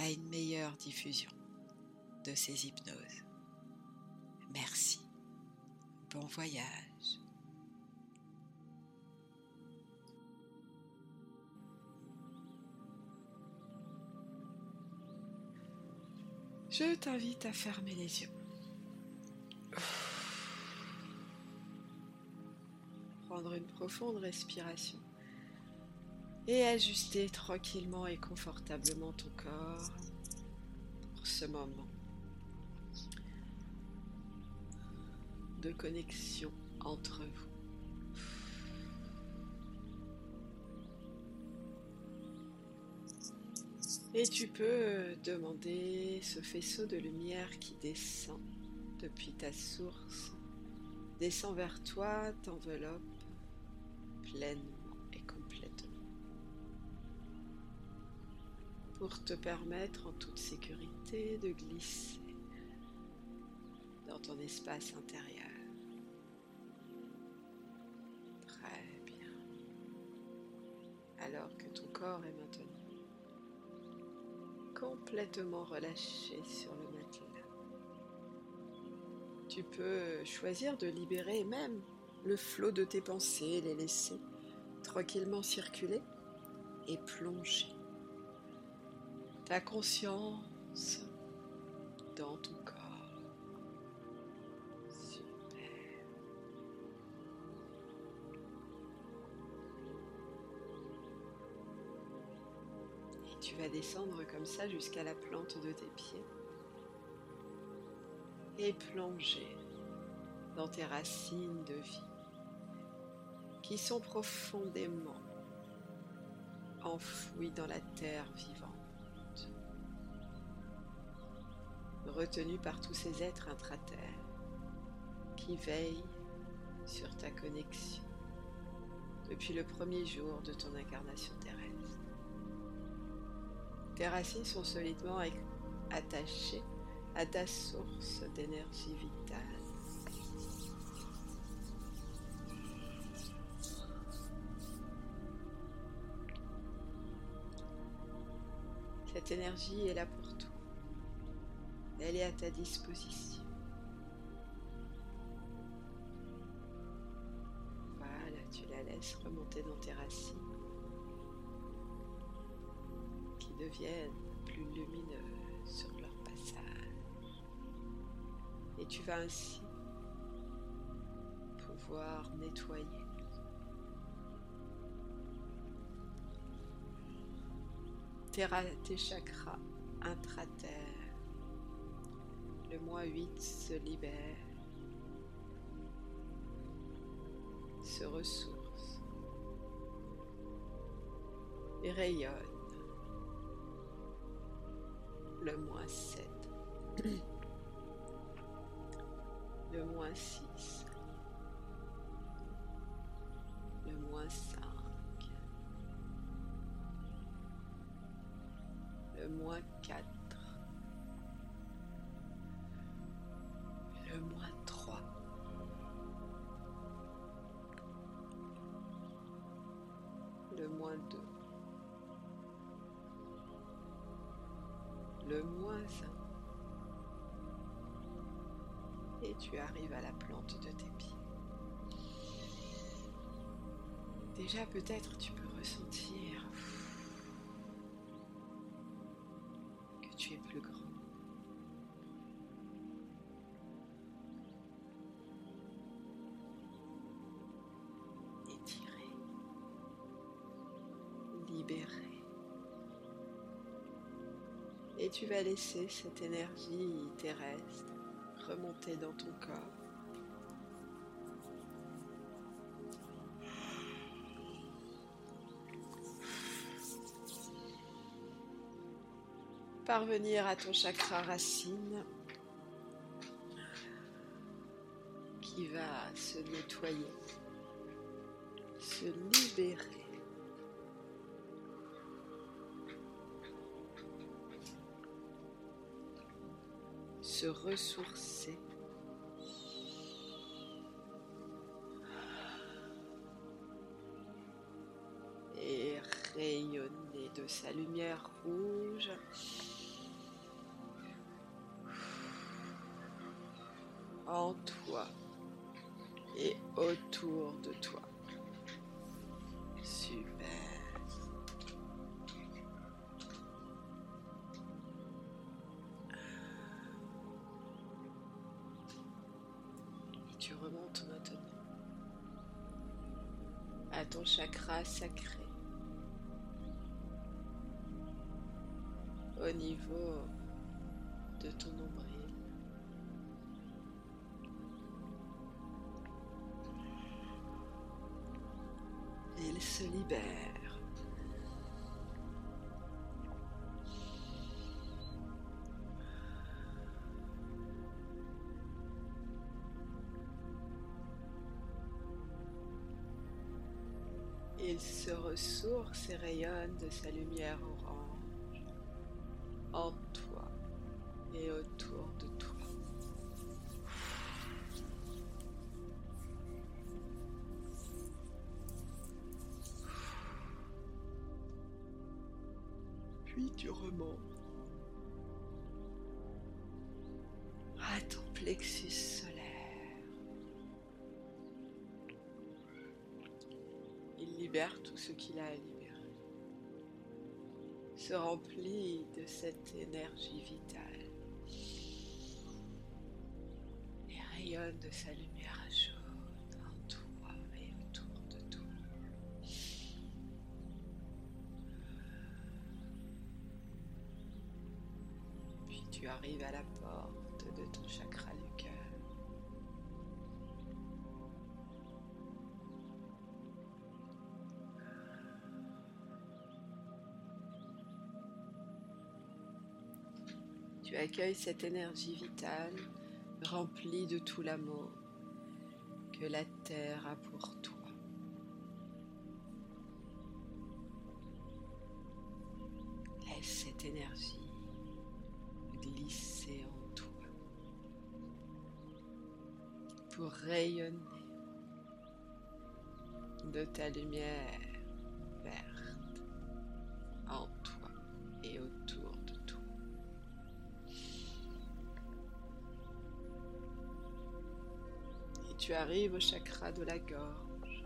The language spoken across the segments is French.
à une meilleure diffusion de ces hypnoses. Merci. Bon voyage. Je t'invite à fermer les yeux. Prendre une profonde respiration et ajuster tranquillement et confortablement ton corps pour ce moment de connexion entre vous. Et tu peux demander ce faisceau de lumière qui descend depuis ta source, descend vers toi, t'enveloppe pleinement pour te permettre en toute sécurité de glisser dans ton espace intérieur. Très bien. Alors que ton corps est maintenant complètement relâché sur le matelas. Tu peux choisir de libérer même le flot de tes pensées, les laisser tranquillement circuler et plonger ta conscience dans ton corps. Super. Et tu vas descendre comme ça jusqu'à la plante de tes pieds et plonger dans tes racines de vie qui sont profondément enfouies dans la terre vivante retenu par tous ces êtres intraterres qui veillent sur ta connexion depuis le premier jour de ton incarnation terrestre. Tes racines sont solidement attachées à ta source d'énergie vitale. Cette énergie est là pour à ta disposition. Voilà, tu la laisses remonter dans tes racines qui deviennent plus lumineuses sur leur passage. Et tu vas ainsi pouvoir nettoyer tes, chakras intraterres le mois 8 se libère, se ressource et rayonne. Le mois 7, le mois 6, le mois 5, le mois 4, Le mois 1. Et tu arrives à la plante de tes pieds. Déjà peut-être tu peux ressentir que tu es plus grand. Et tu vas laisser cette énergie terrestre remonter dans ton corps. parvenir à ton chakra racine qui va se nettoyer, se libérer. Se ressourcer. Et rayonner de sa lumière rouge. En toi et autour de toi. Ton chakra sacré. Au niveau de ton nombril. Il se libère. Rayonne de sa lumière orange en toi et autour de toi. Puis tu remontes à ton plexus solaire. Il libère tout ce qu'il a à libérer. Se remplit de cette énergie vitale. Et rayonne de sa lumière jaune en toi et autour de toi. Puis tu arrives à la porte de ton chakra du cœur. Tu accueilles cette énergie vitale remplie de tout l'amour que la terre a pour toi. Laisse cette énergie glisser en toi pour rayonner de ta lumière tu arrives au chakra de la gorge.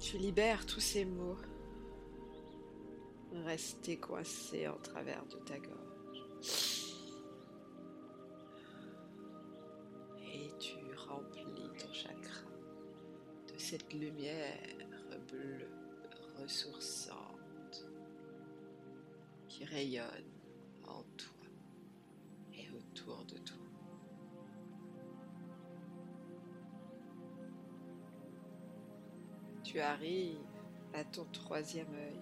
Tu libères tous ces mots restés coincés en travers de ta gorge. Et tu remplis ton chakra de cette lumière bleue ressourçante qui rayonne en toi et autour de toi. Tu arrives à ton troisième œil.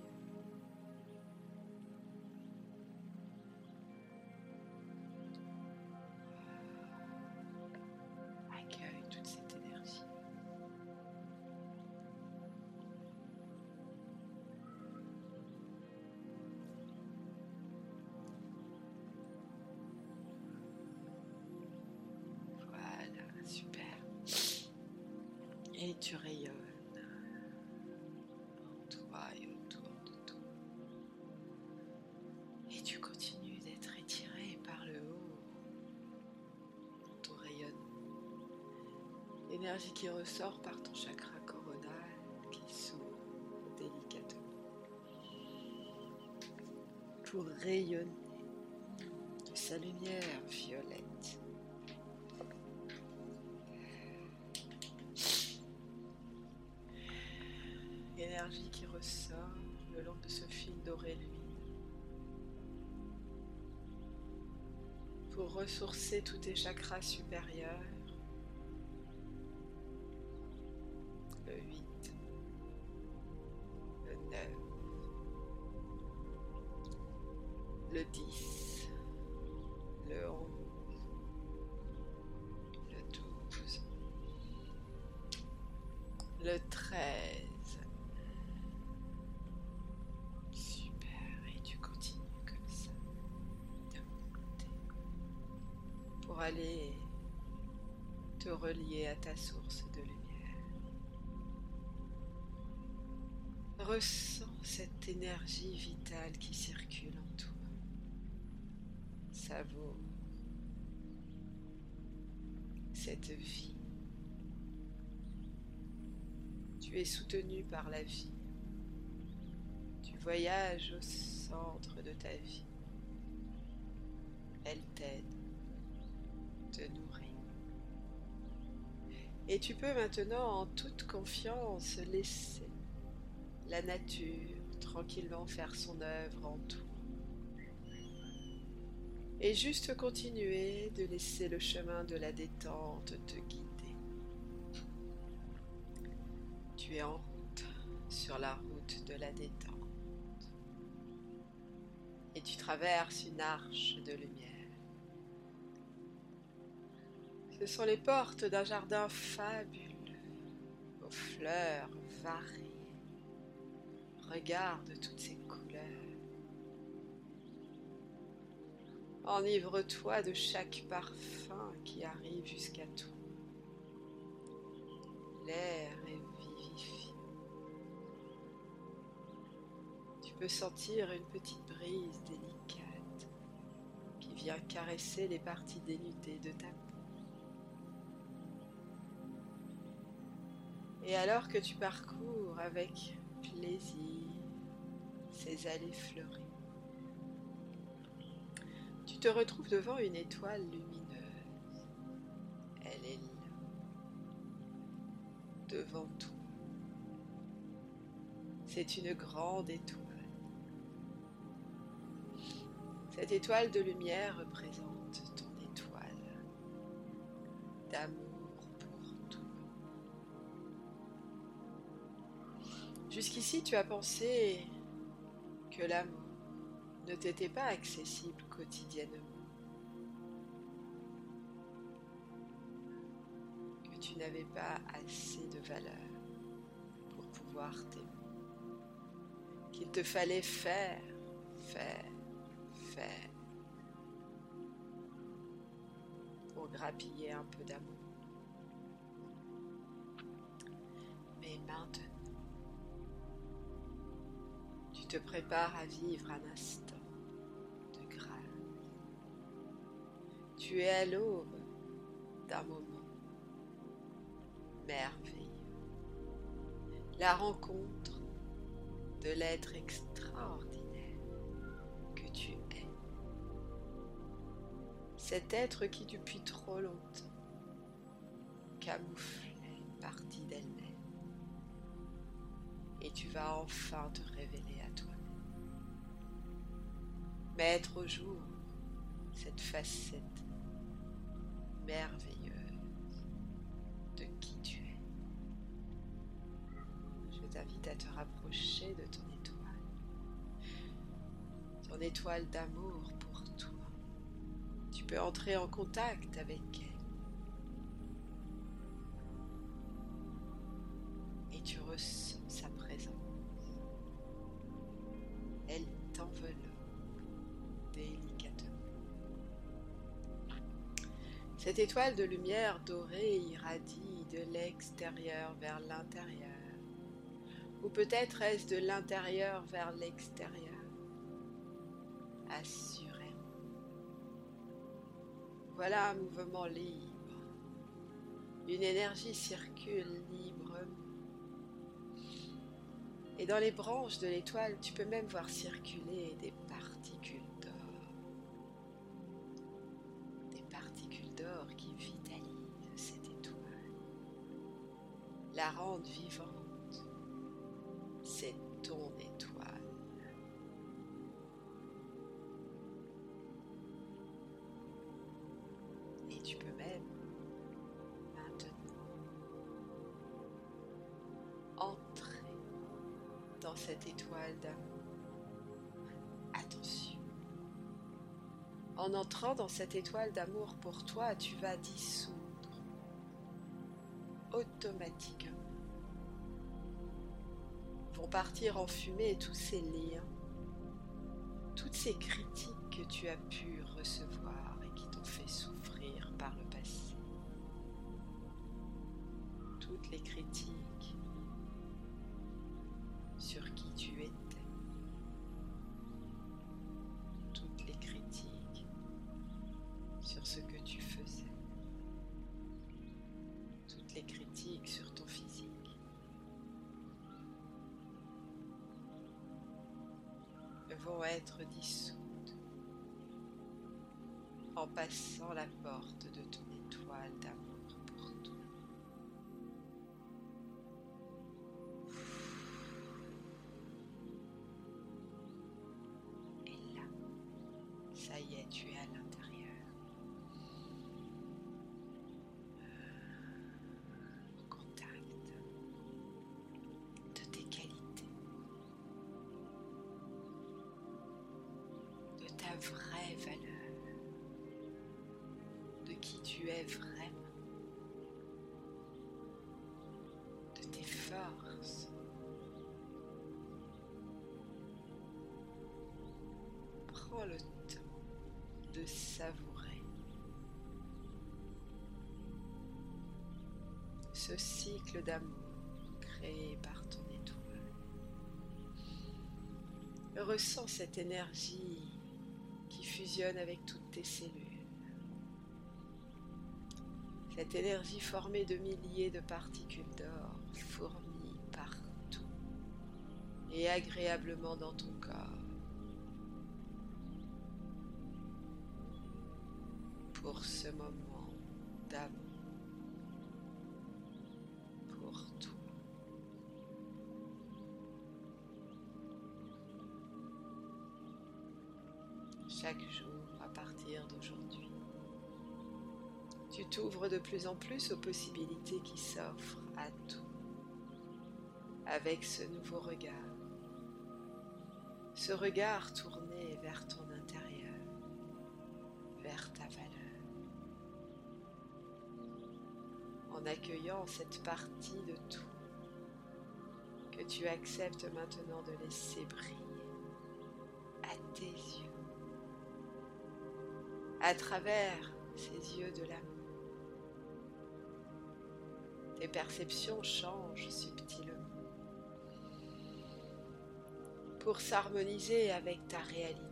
Tu rayonnes en toi et autour de toi. Et tu continues d'être étiré par le haut ton rayonnement. L'énergie qui ressort par ton chakra coronal qui s'ouvre délicatement pour rayonner de sa lumière violette. Le long de ce fil doré pour ressourcer tous tes chakras supérieurs ta source de lumière. Ressens cette énergie vitale qui circule en toi. Savoure cette vie. Tu es soutenu par la vie. Tu voyages au centre de ta vie. Elle t'aide, te nourrit. Et tu peux maintenant en toute confiance laisser la nature tranquillement faire son œuvre en toi. Et juste continuer de laisser le chemin de la détente te guider. Tu es en route sur la route de la détente. Et tu traverses une arche de lumière. Ce sont les portes d'un jardin fabuleux, aux fleurs variées Regarde toutes ces couleurs. Enivre-toi de chaque parfum qui arrive jusqu'à toi. L'air est vivifiant. Tu peux sentir une petite brise délicate qui vient caresser les parties dénudées de ta peau. Et alors que tu parcours avec plaisir, ces allées fleuries. Tu te retrouves devant une étoile lumineuse. Elle est là, devant toi. C'est une grande étoile. Cette étoile de lumière représente ton étoile d'amour Jusqu'ici, tu as pensé que l'amour ne t'était pas accessible quotidiennement, que tu n'avais pas assez de valeur pour pouvoir t'aimer, qu'il te fallait faire, faire, faire pour grappiller un peu d'amour. Mais maintenant, te prépares à vivre un instant de grâce. Tu es à l'aube d'un moment merveilleux. La rencontre de l'être extraordinaire que tu es. Cet être qui depuis trop longtemps camouflait une partie d'elle-même. Et tu vas enfin te révéler mettre au jour cette facette merveilleuse de qui tu es. Je t'invite à te rapprocher de ton étoile, ton étoile d'amour pour toi. Tu peux entrer en contact avec elle. Cette étoile de lumière dorée irradie de l'extérieur vers l'intérieur. Ou peut-être est-ce de l'intérieur vers l'extérieur. Assurément. Voilà un mouvement libre. Une énergie circule librement. Et dans les branches de l'étoile, tu peux même voir circuler des particules la rendre vivante. C'est ton étoile. Et tu peux même maintenant entrer dans cette étoile d'amour. Attention, En entrant dans cette étoile d'amour pour toi, tu vas dissoudre automatiquement. Vont partir en fumée tous ces liens, toutes ces critiques que tu as pu recevoir et qui t'ont fait souffrir par le passé. Toutes les critiques vont être dissoutes en passant la porte de ton étoile d'amour ta vraie valeur, de qui tu es vraiment, de tes forces. Prends le temps de savourer ce cycle d'amour créé par ton étoile. Ressens cette énergie fusionne avec toutes tes cellules. Cette énergie formée de milliers de particules d'or fourmies partout et agréablement dans ton corps. Pour ce moment d'amour. Chaque jour à partir d'aujourd'hui. Tu t'ouvres de plus en plus aux possibilités qui s'offrent à tout avec ce nouveau regard. Ce regard tourné vers ton intérieur, vers ta valeur. En accueillant cette partie de tout que tu acceptes maintenant de laisser briller à tes yeux à travers ces yeux de l'amour. Tes perceptions changent subtilement pour s'harmoniser avec ta réalité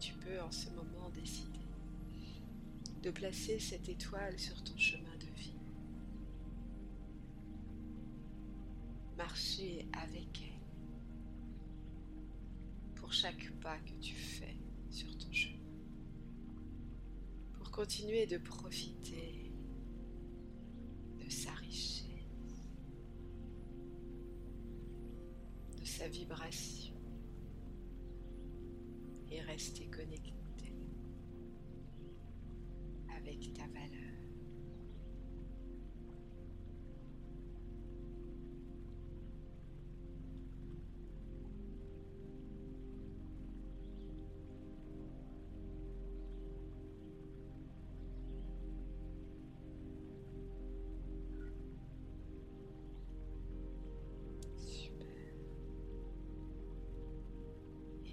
tu peux en ce moment décider de placer cette étoile sur ton chemin de vie. Marcher avec elle pour chaque pas que tu fais sur ton chemin. Pour continuer de profiter de sa richesse, de sa vibration et rester connecté avec ta valeur.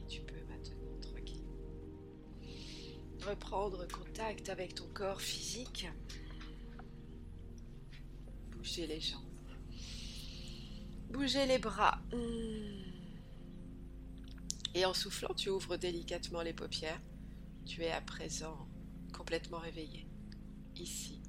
Tu peux reprendre contact avec ton corps physique. Bouger les jambes. Bouger les bras. Et en soufflant, tu ouvres délicatement les paupières. Tu es à présent complètement réveillé, ici.